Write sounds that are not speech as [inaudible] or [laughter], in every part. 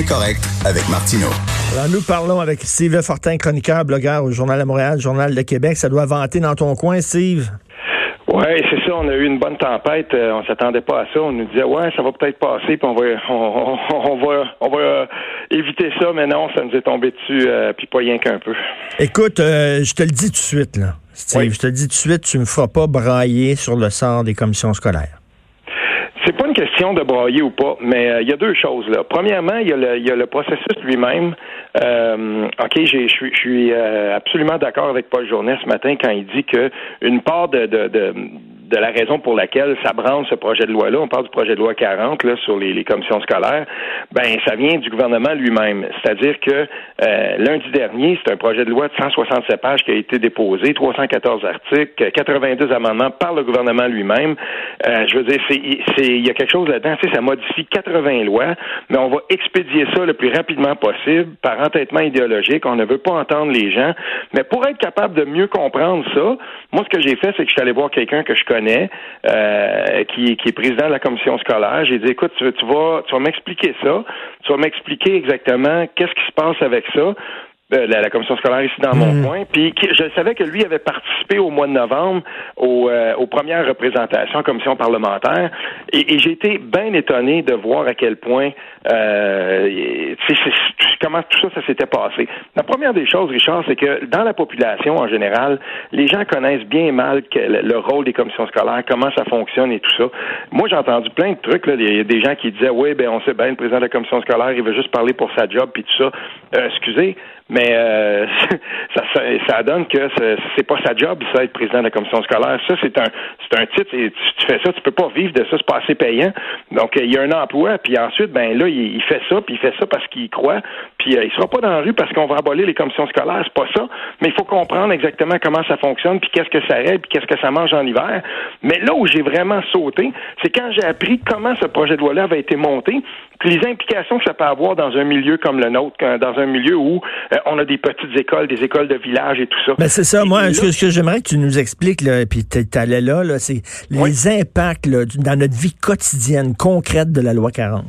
Incorrect avec Martineau. Alors, nous parlons avec Steve Fortin, chroniqueur, blogueur au Journal de Montréal, Journal de Québec. Ça doit vanter dans ton coin, Steve. Oui, c'est ça. On a eu une bonne tempête. Euh, on s'attendait pas à ça. On nous disait ouais, ça va peut-être passer, puis on va, [laughs] on, va, on va euh, éviter ça. Mais non, ça nous est tombé dessus, euh, puis pas rien qu'un peu. Écoute, je te le dis tout de suite là, Steve. Je te le dis tout de suite, tu me feras pas brailler sur le sort des commissions scolaires. De brailler ou pas, mais il y a deux choses là. Premièrement, il y, a le processus lui-même. Euh, OK, je suis absolument d'accord avec Paul Journet ce matin quand il dit que une part de de la raison pour laquelle ça branle ce projet de loi-là, on parle du projet de loi 40 là, sur les, commissions scolaires, ben ça vient du gouvernement lui-même. C'est-à-dire que euh, lundi dernier, c'est un projet de loi de 167 pages qui a été déposé, 314 articles, 82 amendements par le gouvernement lui-même. Euh, je veux dire, c'est il y a quelque chose là-dedans, tu sais, ça modifie 80 lois, mais on va expédier ça le plus rapidement possible par entêtement idéologique. On ne veut pas entendre les gens, mais pour être capable de mieux comprendre ça, moi ce que j'ai fait, c'est que je suis allé voir quelqu'un que je connais euh, qui, est président de la commission scolaire. J'ai dit, écoute, tu, vas, tu vas m'expliquer ça, tu vas m'expliquer exactement qu'est-ce qui se passe avec ça. Euh, la, commission scolaire ici dans mon hmm. coin. Puis je savais que lui avait participé au mois de novembre euh, aux, premières représentations en commission parlementaire. Et, j'ai été bien étonné de voir à quel point euh, comment tout ça, ça s'était passé. La première des choses, Richard, c'est que dans la population en général, les gens connaissent bien mal le, rôle des commissions scolaires, comment ça fonctionne et tout ça. Moi, j'ai entendu plein de trucs. Là, il y a des gens qui disaient, oui, ben on sait bien, le président de la commission scolaire, il veut juste parler pour sa job puis tout ça. excusez, mais euh, [laughs] ça, ça, donne que c'est pas sa job, ça, être président de la commission scolaire. Ça, c'est un c'est un titre, et tu, fais ça, tu peux pas vivre de ça, c'est pas assez payant. Donc, euh, il y a un emploi, puis ensuite, ben là, il, fait ça, puis il fait ça parce qu'il croit, puis euh, il sera pas dans la rue parce qu'on va abolir les commissions scolaires, c'est pas ça. Mais il faut comprendre exactement comment ça fonctionne, puis qu'est-ce que ça aide, puis qu'est-ce que ça mange en hiver. Mais là où j'ai vraiment sauté, c'est quand j'ai appris comment ce projet de loi-là avait été monté, puis les implications que ça peut avoir dans un milieu comme le nôtre, dans un milieu où on a des petites écoles, des écoles de village et tout ça. Ben c'est ça. Moi, ce, que j'aimerais que tu nous expliques, là, puis tu allais là, là c'est les impacts dans notre vie quotidienne concrète de la loi 40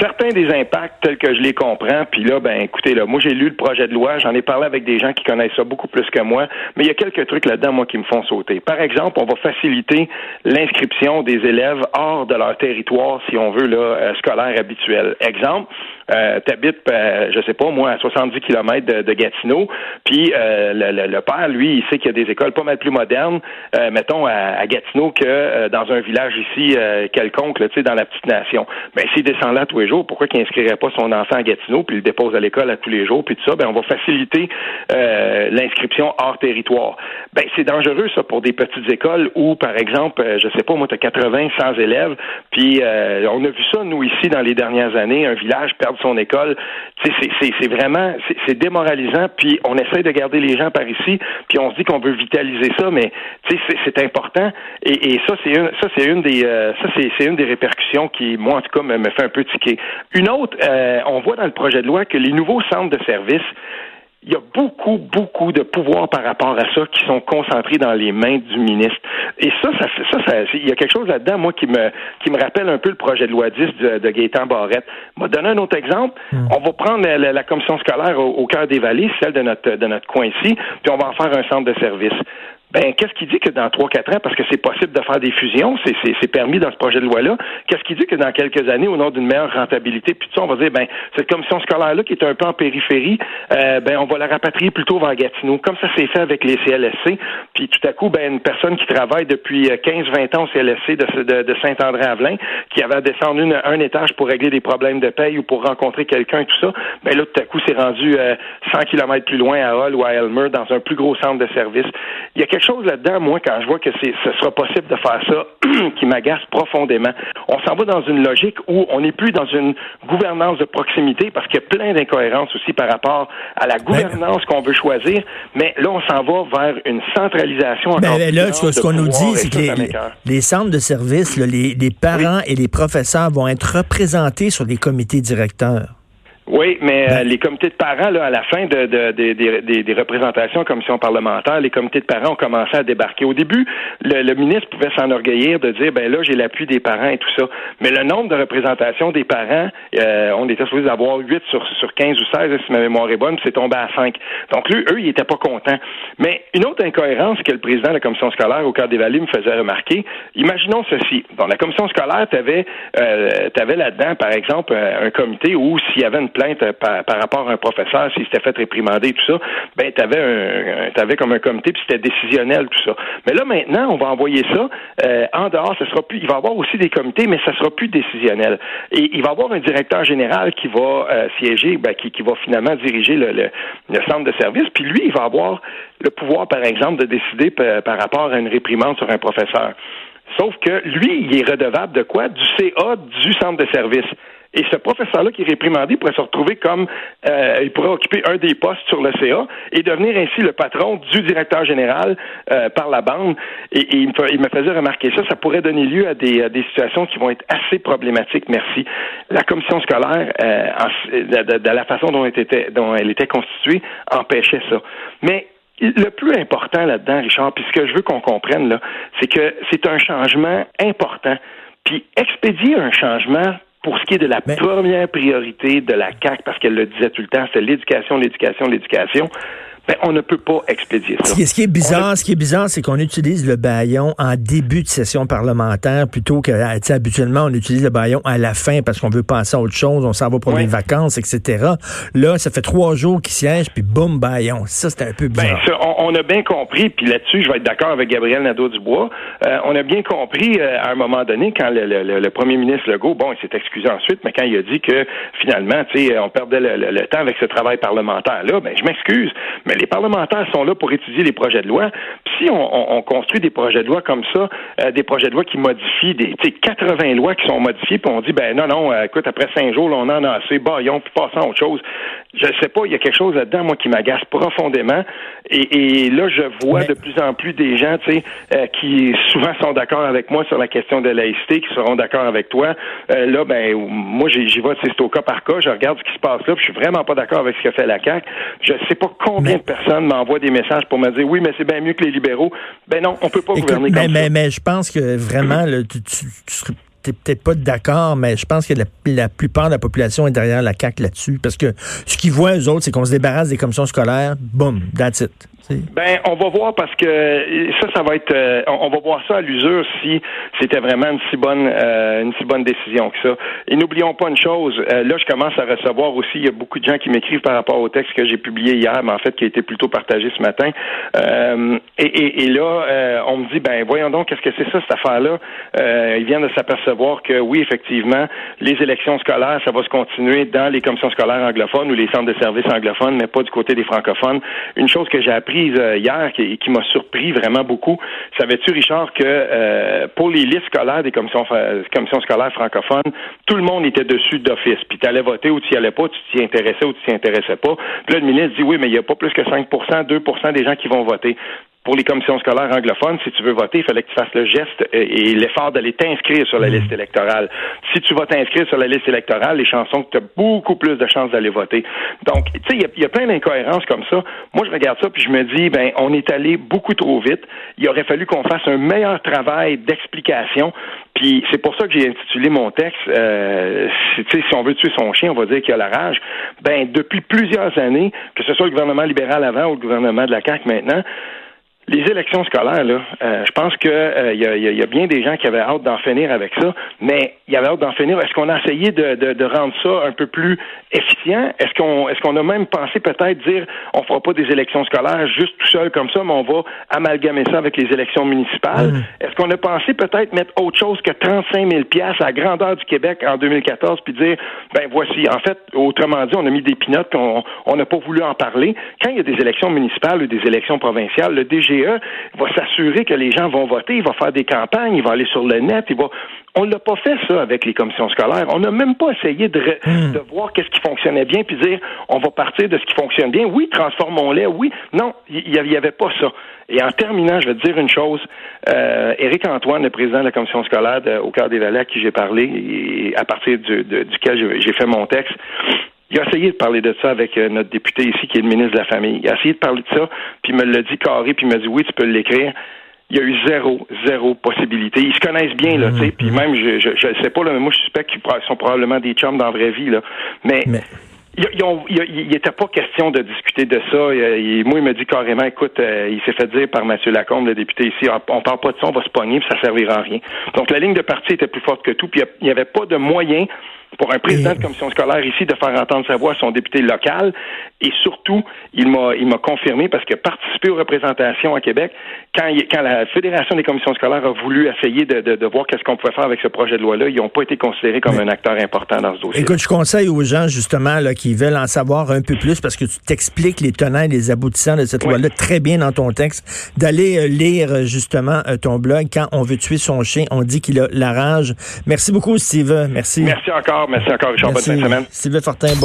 certains des impacts tels que je les comprends, puis là, ben écoutez, là, moi j'ai lu le projet de loi, j'en ai parlé avec des gens qui connaissent ça beaucoup plus que moi, mais il y a quelques trucs là-dedans, moi, qui me font sauter. Par exemple, on va faciliter l'inscription des élèves hors de leur territoire, si on veut, là, euh, scolaire habituel. Exemple, euh, t'habites, euh, je sais pas, moi, à 70 km de, Gatineau, puis euh, le, père, lui, il sait qu'il y a des écoles pas mal plus modernes, euh, mettons, à, Gatineau que dans un village ici quelconque, tu sais, dans la petite nation. Ben, s'il descend là tous les jours, pourquoi qu'il inscrirait pas son enfant à Gatineau, puis il le dépose à l'école à tous les jours, puis tout ça, ben, on va faciliter l'inscription hors territoire. Ben, c'est dangereux, ça, pour des petites écoles où, par exemple, je sais pas, moi, tu as 80, 100 élèves, puis on a vu ça, nous, ici, dans les dernières années, un village perdre son école. C'est vraiment, c'est démoralisant. Puis on essaie de garder les gens par ici, puis on se dit qu'on veut vitaliser ça, mais c'est important. Et, ça, c'est une, ça c'est une des, euh, une des répercussions qui, moi en tout cas, me, fait un peu tiquer. Une autre, euh, on voit dans le projet de loi que les nouveaux centres de services il y a beaucoup, beaucoup de pouvoirs par rapport à ça qui sont concentrés dans les mains du ministre. Et ça, ça, ça, ça il y a quelque chose là-dedans, moi, qui me, qui me rappelle un peu le projet de loi 10 de, de Gaétan Barrette. Je vais donner un autre exemple. Hmm. On va prendre la, commission scolaire au, au cœur des vallées, celle de notre, de notre coin ici, puis on va en faire un centre de service ben qu'est-ce qui dit que dans trois quatre ans, parce que c'est possible de faire des fusions, c'est permis dans ce projet de loi-là, qu'est-ce qui dit que dans quelques années, au nom d'une meilleure rentabilité, puis tout ça, on va dire, ben cette commission scolaire-là qui est un peu en périphérie, euh, ben on va la rapatrier plutôt vers Gatineau, comme ça s'est fait avec les CLSC, puis tout à coup, ben une personne qui travaille depuis 15-20 euh, ans au CLSC de, de, Saint-André-Avelin, qui avait descendu un étage pour régler des problèmes de paye ou pour rencontrer quelqu'un et tout ça, ben là, tout à coup, c'est rendu 100 euh, km plus loin à Hull ou à Elmer, dans un plus gros centre de service. Il y a quelque chose là-dedans, moi, quand je vois que ce sera possible de faire ça, [clears throat] qui m'agace profondément. On s'en va dans une logique où on n'est plus dans une gouvernance de proximité parce qu'il y a plein d'incohérences aussi par rapport à la gouvernance qu'on veut choisir. Mais là, on s'en va vers une centralisation. Ben, ben là, ce, qu'on nous dit, c'est que les, centres de services, les, parents et les professeurs vont être représentés sur les comités directeurs. Oui, mais euh, les comités de parents, là, à la fin de, de, des, des représentations en commission parlementaire, les comités de parents ont commencé à débarquer. Au début, le, ministre pouvait s'enorgueillir de dire, ben là, j'ai l'appui des parents et tout ça. Mais le nombre de représentations des parents, euh, on était supposé avoir 8 sur, sur 15 ou 16, si ma mémoire est bonne, c'est tombé à 5. Donc, lui, eux, ils n'étaient pas contents. Mais une autre incohérence que le président de la commission scolaire au cadre des Vallées me faisait remarquer, imaginons ceci. Dans la commission scolaire, tu avais, euh, là-dedans, par exemple, un comité où s'il y avait une plainte euh, par, rapport à un professeur, s'il s'était fait réprimander et tout ça, ben tu avais un, t'avais comme un comité puis c'était décisionnel tout ça. Mais là maintenant, on va envoyer ça euh, en dehors. Sera plus. Il va y avoir aussi des comités, mais ça sera plus décisionnel. Et il va y avoir un directeur général qui va euh, siéger, ben, qui, qui va finalement diriger le, le, centre de service. Puis lui, il va avoir le pouvoir, par exemple, de décider par rapport à une réprimande sur un professeur. Sauf que lui, il est redevable de quoi? Du CA du centre de service. Et ce professeur-là qui est réprimandé pourrait se retrouver comme euh, il pourrait occuper un des postes sur le CA et devenir ainsi le patron du directeur général euh, par la bande. Et, il, me, faisait remarquer ça. Ça pourrait donner lieu à des, situations qui vont être assez problématiques. Merci. La commission scolaire, euh, de, la façon dont elle, était, dont elle était constituée, empêchait ça. Mais le plus important là-dedans, Richard, puis ce que je veux qu'on comprenne, là, c'est que c'est un changement important. Puis expédier un changement pour ce qui est de la première priorité de la CAC, parce qu'elle le disait tout le temps, c'est l'éducation, l'éducation, l'éducation. Ben, on ne peut pas expédier ça. Ce qui est bizarre, ce qui est bizarre, c'est qu'on utilise le baillon en début de session parlementaire plutôt que, habituellement, on utilise le baillon à la fin parce qu'on veut passer à autre chose, on s'en va pour les vacances, etc. Là, ça fait trois jours qu'il siège, puis boum, baillon. Ça, c'est un peu ben, bizarre. Ben, on, a bien compris, puis là-dessus, je vais être d'accord avec Gabriel Nadeau-Dubois, euh, on a bien compris euh, à un moment donné, quand le, premier ministre Legault, bon, il s'est excusé ensuite, mais quand il a dit que finalement, tu sais, on perdait le, temps avec ce travail parlementaire-là, ben, je m'excuse, mais les parlementaires sont là pour étudier les projets de loi. Puis si on, construit des projets de loi comme ça, euh, des projets de loi qui modifient des 80 lois qui sont modifiées, puis on dit ben non, non, euh, écoute, après cinq jours, on en a assez, baillons, puis passons à autre chose. Je sais pas, il y a quelque chose là-dedans, moi, qui m'agace profondément. Et, là, je vois de plus en plus des gens, tu sais, euh, qui souvent sont d'accord avec moi sur la question de laïcité, qui seront d'accord avec toi. là, ben, moi, j'y vois, c'est au cas par cas. Je regarde ce qui se passe là, puis je suis vraiment pas d'accord avec ce que fait la CAQ. Je sais pas combien personne m'envoie des messages pour me dire oui, mais c'est bien mieux que les libéraux. Ben non, on peut pas gouverner mais, comme mais, Mais je pense que vraiment, tu, tu, peut-être pas d'accord, mais je pense que la, plupart de la population est derrière la CAQ là-dessus. Parce que ce qu'ils voient, eux autres, c'est qu'on se débarrasse des commissions scolaires, boum, that's it. Ben, on va voir parce que ça, ça va être. Euh, on va voir ça à l'usure si c'était vraiment une si bonne, euh, une si bonne décision que ça. Et n'oublions pas une chose. Euh, là, je commence à recevoir aussi. Il y a beaucoup de gens qui m'écrivent par rapport au texte que j'ai publié hier, mais en fait qui a été plutôt partagé ce matin. Et, et, et, là, on me dit, ben, voyons donc, qu'est-ce que c'est ça cette affaire-là? Ils viennent de s'apercevoir que oui, effectivement, les élections scolaires, ça va se continuer dans les commissions scolaires anglophones ou les centres de services anglophones, mais pas du côté des francophones. Une chose que j'ai appris euh, hier qui, m'a surpris vraiment beaucoup. Savais-tu, Richard, que euh, pour les listes scolaires des commissions, commissions scolaires francophones, tout le monde était dessus d'office. Puis tu allais voter ou tu n'y allais pas, tu t'y intéressais ou tu t'y intéressais pas. Puis là, le ministre dit oui, mais il n'y a pas plus que 5% 2% des gens qui vont voter pour les commissions scolaires anglophones, si tu veux voter, il fallait que tu fasses le geste et l'effort d'aller t'inscrire sur la mm. liste électorale. Si tu vas t'inscrire sur la liste électorale, les chansons, tu as beaucoup plus de chances d'aller voter. Donc, tu sais, il y, a plein d'incohérences comme ça. Moi, je regarde ça puis je me dis, ben, on est allé beaucoup trop vite. Il aurait fallu qu'on fasse un meilleur travail d'explication. Puis c'est pour ça que j'ai intitulé mon texte, euh, si on veut tuer son chien, on va dire qu'il a la rage. Ben, depuis plusieurs années, que ce soit le gouvernement libéral avant ou le gouvernement de la CAQ maintenant, les élections scolaires, là, euh, je pense que il euh, y, a, bien des gens qui avaient hâte d'en finir avec ça, mais il y avait hâte d'en finir. Est-ce qu'on a essayé de, de, rendre ça un peu plus efficient? Est-ce qu'on est-ce qu'on a même pensé peut-être dire on fera pas des élections scolaires juste tout seul comme ça, mais on va amalgamer ça avec les élections municipales? Mmh. Est-ce qu'on a pensé peut-être mettre autre chose que 35 000 pièces à la grandeur du Québec en 2014 puis dire ben voici. En fait, autrement dit, on a mis des pinottes, on n'a pas voulu en parler. Quand il y a des élections municipales ou des élections provinciales, le DG IGE va s'assurer que les gens vont voter, il va faire des campagnes, il va aller sur le net, il va on l'a pas fait ça avec les commissions scolaires. On n'a même pas essayé de, hmm. de voir qu'est-ce qui fonctionnait bien puis dire on va partir de ce qui fonctionne bien. Oui, transformons-les. Oui, non, il y, avait pas ça. Et en terminant, je vais te dire une chose. Euh, Éric Antoine, le président de la commission scolaire au cœur des Valais, à qui j'ai parlé, et à partir du, duquel j'ai fait mon texte, il a essayé de parler de ça avec euh, notre député ici, qui est le ministre de la Famille. Il a essayé de parler de ça, puis il me l'a dit carré, puis il m'a dit oui, tu peux l'écrire il y a eu zéro, zéro possibilité. Ils se connaissent bien, là, tu sais, puis même, je, je, je sais pas, là, mais moi, je suspecte qu'ils sont probablement des chums dans la vraie vie, là. Mais, il n'était pas question de discuter de ça. moi, il me dit carrément, écoute, euh, il s'est fait dire par Mathieu Lacombe, le député ici, on parle pas de ça, on va se pogner, puis ça servira à rien. Donc, la ligne de parti était plus forte que tout, puis il n'y avait pas de moyen pour un président de commission scolaire ici de faire entendre sa voix à son député local. Et surtout, il m'a il m'a confirmé parce que participer aux représentations à Québec, quand, quand la Fédération des commissions scolaires a voulu essayer de, de, voir qu'est-ce qu'on pouvait faire avec ce projet de loi-là, ils n'ont pas été considérés comme un acteur important dans ce dossier. Écoute, je conseille aux gens justement là, qui veulent en savoir un peu plus parce que tu t'expliques les tenants et les aboutissants de cette loi-là très bien dans ton texte, d'aller euh, lire euh, justement euh, ton blog. Quand on veut tuer son chien, on dit qu'il a la rage. Merci beaucoup, Steve. Merci. Merci encore. Merci encore, Richard. Bonne fin de semaine. Sylvain Fortin, bon